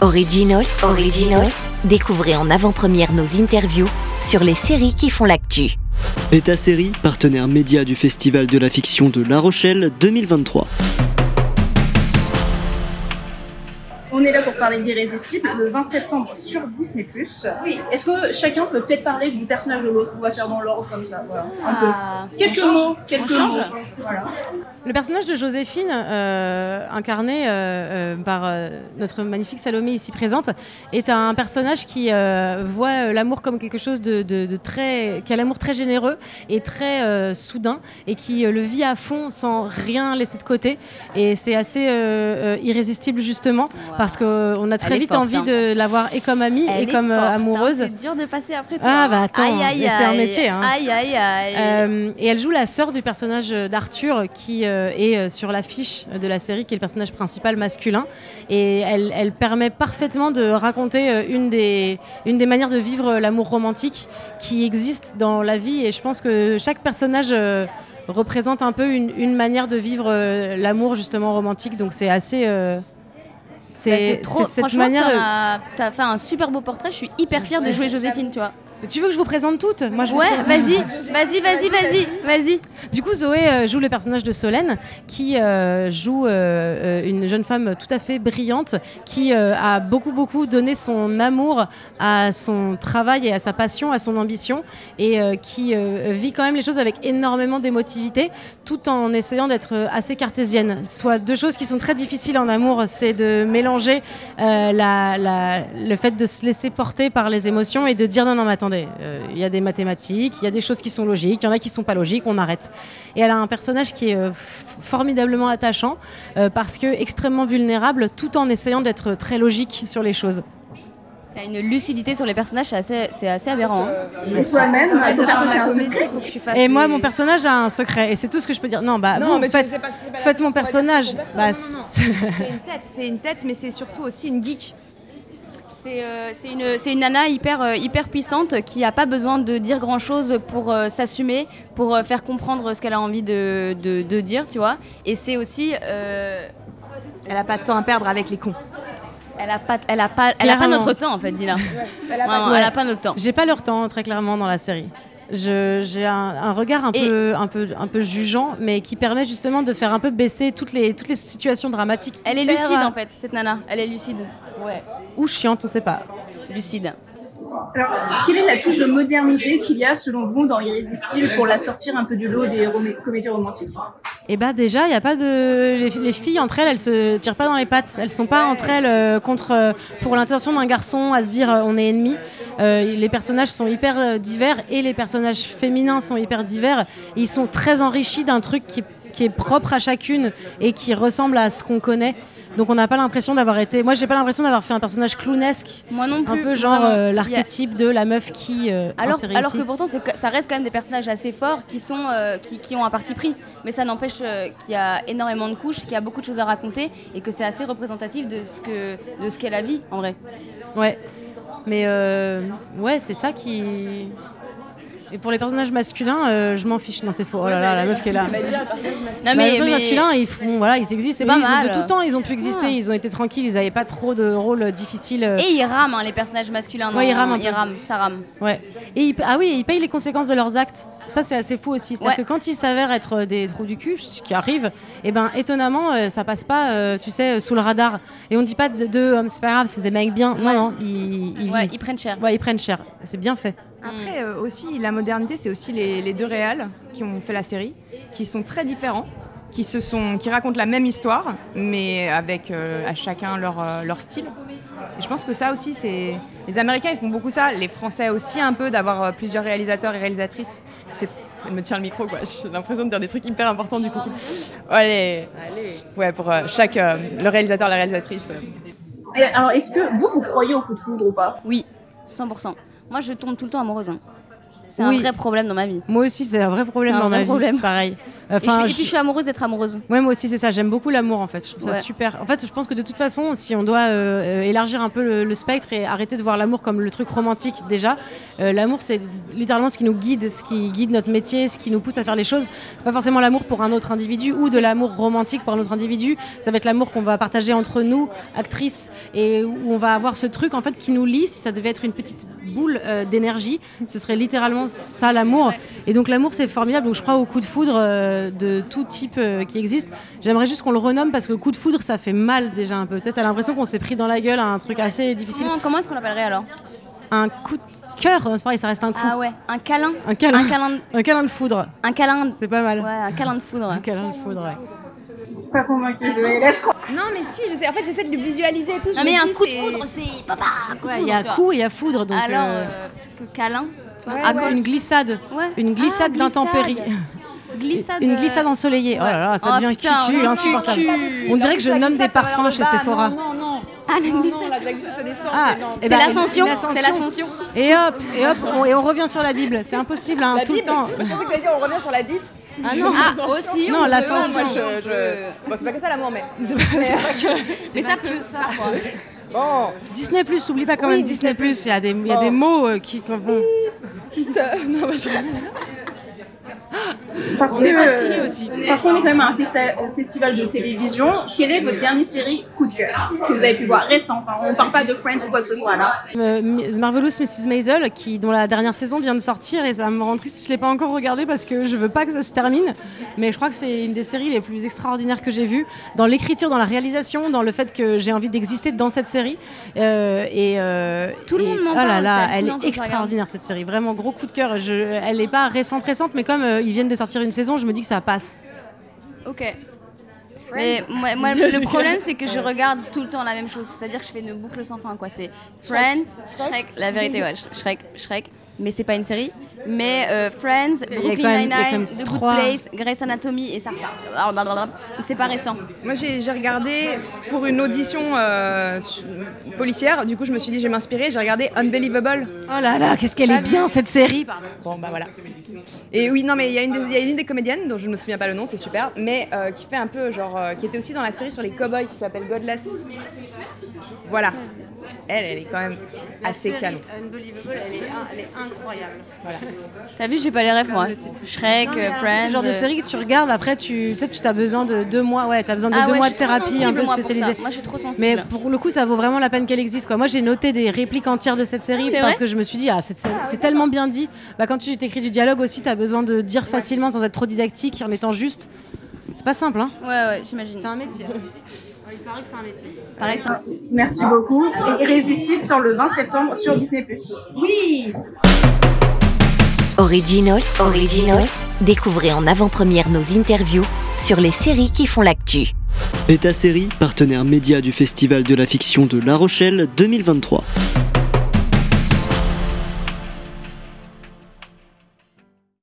Originals, Originals, découvrez en avant-première nos interviews sur les séries qui font l'actu. Beta Série, partenaire média du Festival de la fiction de La Rochelle 2023. On est là pour parler d'Irrésistible le 20 septembre sur Disney+. Oui. Est-ce que chacun peut peut-être parler du personnage de l'autre? On va faire dans l'ordre comme ça. Voilà. Un peu. Ah, Quelques on mots, quelques On mots. Voilà. Le personnage de Joséphine, euh, incarné euh, euh, par euh, notre magnifique Salomé ici présente, est un personnage qui euh, voit l'amour comme quelque chose de, de- de très, qui a l'amour très généreux et très euh, soudain, et qui euh, le vit à fond sans rien laisser de côté. Et c'est assez euh, euh, irrésistible justement, parce qu'on a très Elle vite forte, envie hein. de l'avoir et comme amie Elle et comme euh, hein, amoureuse. C'est dur de passer après toi. Ah, bah, attends, c'est un métier, hein. Aïe, aïe, aïe. Euh, et elle joue la sœur du personnage d'Arthur qui euh, est euh, sur l'affiche de la série, qui est le personnage principal masculin. Et elle, elle permet parfaitement de raconter euh, une des, une des manières de vivre l'amour romantique qui existe dans la vie. Et je pense que chaque personnage euh, représente un peu une, une manière de vivre euh, l'amour justement romantique. Donc c'est assez... euh, c'est Bah, trop. cette Franchement, manière. as- t'as fait un super beau portrait. Je suis hyper fière de jouer Joséphine, tu vois. Tu veux que je vous présente toutes Moi, je Ouais, vas-y, vas-y, vas-y, vas-y, vas-y. Du coup, Zoé euh, joue le personnage de Solène, qui euh, joue euh, une jeune femme tout à fait brillante, qui a beaucoup, beaucoup donné son amour à son travail et à sa passion, à son ambition, et qui vit quand même les choses avec énormément d'émotivité, tout en essayant d'être assez cartésienne. Soit deux choses qui sont très difficiles en amour, c'est de mélanger la- la- le fait de se laisser porter par les émotions et de dire non, non, mais attendez, euh, il y a des mathématiques, il y a des choses qui sont logiques, il y en a qui sont pas logiques, on arrête. Et elle a un personnage qui est euh, formidablement attachant euh, parce que extrêmement vulnérable tout en essayant d'être très logique sur les choses. T'as une lucidité sur les personnages, c'est assez, c'est assez aberrant. hein. Et toi-même, Arrête de ton faire personnage la a un comédie, secret faut que tu fasses. Et moi, des- mon personnage a un secret, et c'est tout ce que je peux dire. Non, bah, Non, vous mais faites, mon personnage. Bah, C'est une tête, c'est une tête, mais c'est surtout aussi une geek. C'est euh, c'est une, c'est une nana hyper, euh, hyper puissante qui n'a pas besoin de dire grand chose pour euh, s'assumer, pour euh, faire comprendre ce qu'elle a envie de, de- de dire, tu vois. Et c'est aussi. euh, Elle a pas de temps à perdre avec les cons. elle n'a pas, elle a pas, elle a pas notre temps en fait, Dina. Elle pas Ouais. N'a pas notre temps. J'ai pas leur temps, très clairement, dans la série. Je- J'ai un, un regard un Et- peu, un, peu, un peu jugeant, mais qui permet justement de faire un peu baisser toutes les, toutes les situations dramatiques. Elle est lucide en fait, cette nana. Elle est lucide. Ouais. Ou chiante, on sait pas. Lucide. Alors, quelle est la touche de modernité qu'il y a selon vous dans Irrésistible pour la sortir un peu du lot des comédies romantiques? Et bah déjà, il y a pas de les, les filles entre elles, elles se tirent pas dans les pattes. Elles sont pas entre elles euh, contre euh, pour l'intention d'un garçon à se dire euh, on est ennemis. Euh, les personnages sont hyper divers et les personnages féminins sont hyper divers. Ils sont très enrichis d'un truc qui, qui est propre à chacune et qui ressemble à ce qu'on connaît. Donc on n'a pas l'impression d'avoir été. Moi, j'ai pas l'impression d'avoir fait un personnage clownesque, Moi non un plus. peu genre euh, l'archétype de la meuf qui. euh, Alors, alors ici. que pourtant, ça reste quand même des personnages assez forts qui, sont, euh, qui, qui ont un parti pris. Mais ça n'empêche qu'il y a énormément de couches, qu'il y a beaucoup de choses à raconter et que c'est assez représentatif de ce que de ce qu'est la vie en vrai. Ouais. Mais euh, ouais, c'est ça qui. Et pour les personnages masculins, euh, je m'en fiche. Non, c'est faux. Oh là là, la meuf qui est là. Non, Bah, les personnages masculins, ils font, voilà, ils existent. Pas Oui, ils ont- de tout temps, ils ont pu exister. Ah. Ils ont été tranquilles. Ils n'avaient pas trop de rôles euh, difficiles. euh, Et ils rament hein, les personnages masculins. Ouais, non, ils rament Ils rament, ça rame. Ouais. Et ils, ah oui, ils payent les conséquences de leurs actes. Ça, c'est assez fou aussi. C'est-à-dire Ouais. que quand ils s'avèrent être des trous du cul, ce qui arrive, et ben étonnamment, euh, ça passe pas, euh, tu sais, sous le radar. Et on dit pas de, de, euh, c'est pas grave, c'est des mecs bien. Non, Ouais. non, ils, ils ils prennent cher. Ouais, ils prennent cher. C'est bien fait. Après euh, aussi, la modernité, c'est aussi les, les deux réals qui ont fait la série, qui sont très différents, qui, se sont, qui racontent la même histoire, mais avec euh, à chacun leur, euh, leur style. Et je pense que ça aussi, c'est les Américains, ils font beaucoup ça, les Français aussi un peu, d'avoir plusieurs réalisateurs et réalisatrices. C'est... Elle me tient le micro, quoi. J'ai l'impression de dire des trucs hyper importants du coup. Allez, Ouais, pour euh, chaque euh, le réalisateur, la réalisatrice. euh. Et Alors, est-ce que vous, vous croyez au coup de foudre ou pas? Oui, 100%. Moi, je tombe tout le temps amoureuse. hein. C'est Oui. un vrai problème dans ma vie. Moi aussi, c'est un vrai problème un dans vrai ma problème. vie. c'est Pareil. et, je, Enfin, et puis je suis amoureuse d'être amoureuse. Ouais, moi aussi, c'est ça. J'aime beaucoup l'amour, en fait. Je trouve ça Ouais. super. En fait, je pense que de toute façon, si on doit euh, euh, élargir un peu le, le spectre et arrêter de voir l'amour comme le truc romantique, déjà, euh, l'amour, c'est littéralement ce qui nous guide, ce qui guide notre métier, ce qui nous pousse à faire les choses. C'est pas forcément l'amour pour un autre individu ou de l'amour romantique pour un autre individu. Ça va être l'amour qu'on va partager entre nous, actrices, et où on va avoir ce truc, en fait, qui nous lie. Si ça devait être une petite boule euh, d'énergie, ce serait littéralement ça, l'amour. Et donc, l'amour, c'est formidable. Donc, je crois au coup de foudre euh, de tout type euh, qui existe. J'aimerais juste qu'on le renomme parce que coup de foudre, ça fait mal déjà un peu. T'as l'impression qu'on s'est pris dans la gueule à un truc assez difficile. Comment, comment est-ce qu'on l'appellerait alors Un coup de cœur, c'est pareil, ça reste un coup. Ah ouais, un câlin. Un câlin. Un câlin. de- Un câlin de foudre, Un câlin. de- c'est pas mal. Ouais, un câlin de foudre. Un câlin de foudre, ouais. Pas convaincue. Là, je crois. Non, mais si, je sais. En fait, j'essaie de le visualiser et tout. Non mais un dis, coup de foudre, c'est papa. un coup de Il y a coup et il y a foudre. Donc, Alors euh, euh, que câlin. Ouais, ah, ouais. une glissade. Ouais. Une glissade Ah, d'intempéries. Glissade. Une glissade ensoleillée. Oh là là, ça Oh, devient putain, cucu, insupportable. cucu. On dirait que je nomme des ça parfums chez. Sephora. Non, non, non. Ah, la glissade. la ça. Ah, c'est eh ben, l'ascension. l'ascension. C'est l'ascension. Et hop, et hop, on, et on revient sur la Bible. C'est impossible, hein, La tout Bible, le temps. je pensais que dire on revient sur la dite. Ah non, Ah aussi. Non, l'ascension. Je, peut- je- Bon, c'est pas que ça l'amour, mais. Mais ça peut. parfois. Bon, Disney Plus, oublie pas quand Oui, même Disney Plus. Il y a des, il y a des mots euh, qui, bon, non, mais je- Parce on est que, fatigué euh, aussi. Parce qu'on est quand même à un euh, festival de télévision. Quelle est votre dernière série coup de cœur que vous avez pu voir récente hein? On parle pas de Friends ou quoi que ce soit là. Euh, Marvelous Mrs. Maisel, qui, dont la dernière saison vient de sortir, et ça me rend triste, je l'ai pas encore regardé parce que je veux pas que ça se termine. Mais je crois que c'est une des séries les plus extraordinaires que j'ai vues, dans l'écriture, dans la réalisation, dans le fait que j'ai envie d'exister dans cette série. Euh, et euh, Tout le et- monde m'en oh là parle, là, c'est elle est extraordinaire cette série, vraiment gros coup de cœur. Je, elle est pas récente récente, mais comme euh, ils viennent de sortir une saison, je me dis que ça passe. Ok. Mais moi, moi, le problème c'est que je regarde tout le temps la même chose, c'est-à-dire que je fais une boucle sans fin quoi. C'est Friends, Shrek, la vérité ouais, Shrek, Shrek, mais c'est pas une série? Mais euh, Friends, Brooklyn Nine-Nine, The Good Place, Grey's Anatomy et ça repart. C'est pas récent. Moi, j'ai regardé pour une audition euh, policière. Du coup, je me suis dit, je vais m'inspirer. J'ai regardé Unbelievable. Oh là là, qu'est-ce qu'elle est bien cette série. Bon, bah voilà. Et oui, non, mais il y, a une des- il y a une des comédiennes, dont je ne me souviens pas le nom, c'est super, mais euh, qui fait un peu genre. euh, qui était aussi dans la série sur les cowboys qui s'appelle Godless. Voilà. Elle, elle est quand même assez canon. Unbelievable, elle est, elle est incroyable. T'as vu, j'ai pas les rêves moi. Shrek, Non, euh, alors, Friends. C'est le genre de euh, série que tu regardes, après tu, tu sais, tu as besoin de deux mois, ouais, as besoin de ah deux ouais, mois de thérapie un peu spécialisée. Moi je suis trop sensible. Mais pour le coup, ça vaut vraiment la peine qu'elle existe. Quoi. Moi, j'ai noté des répliques entières de cette série C'est parce que je me suis dit, ah, c'est tellement bien dit. Bah, quand tu t'écris du dialogue aussi, tu as besoin de dire facilement sans être trop didactique, en étant juste. C'est pas simple, hein Ouais ouais, j'imagine. un métier. Il paraît que c'est un métier. Que ça. Merci beaucoup. Et Irrésistible sur le 20 septembre sur Disney+. Oui Originals, Originals, découvrez en avant-première nos interviews sur les séries qui font l'actu. Beta Série, partenaire média du Festival de la fiction de La Rochelle 2023.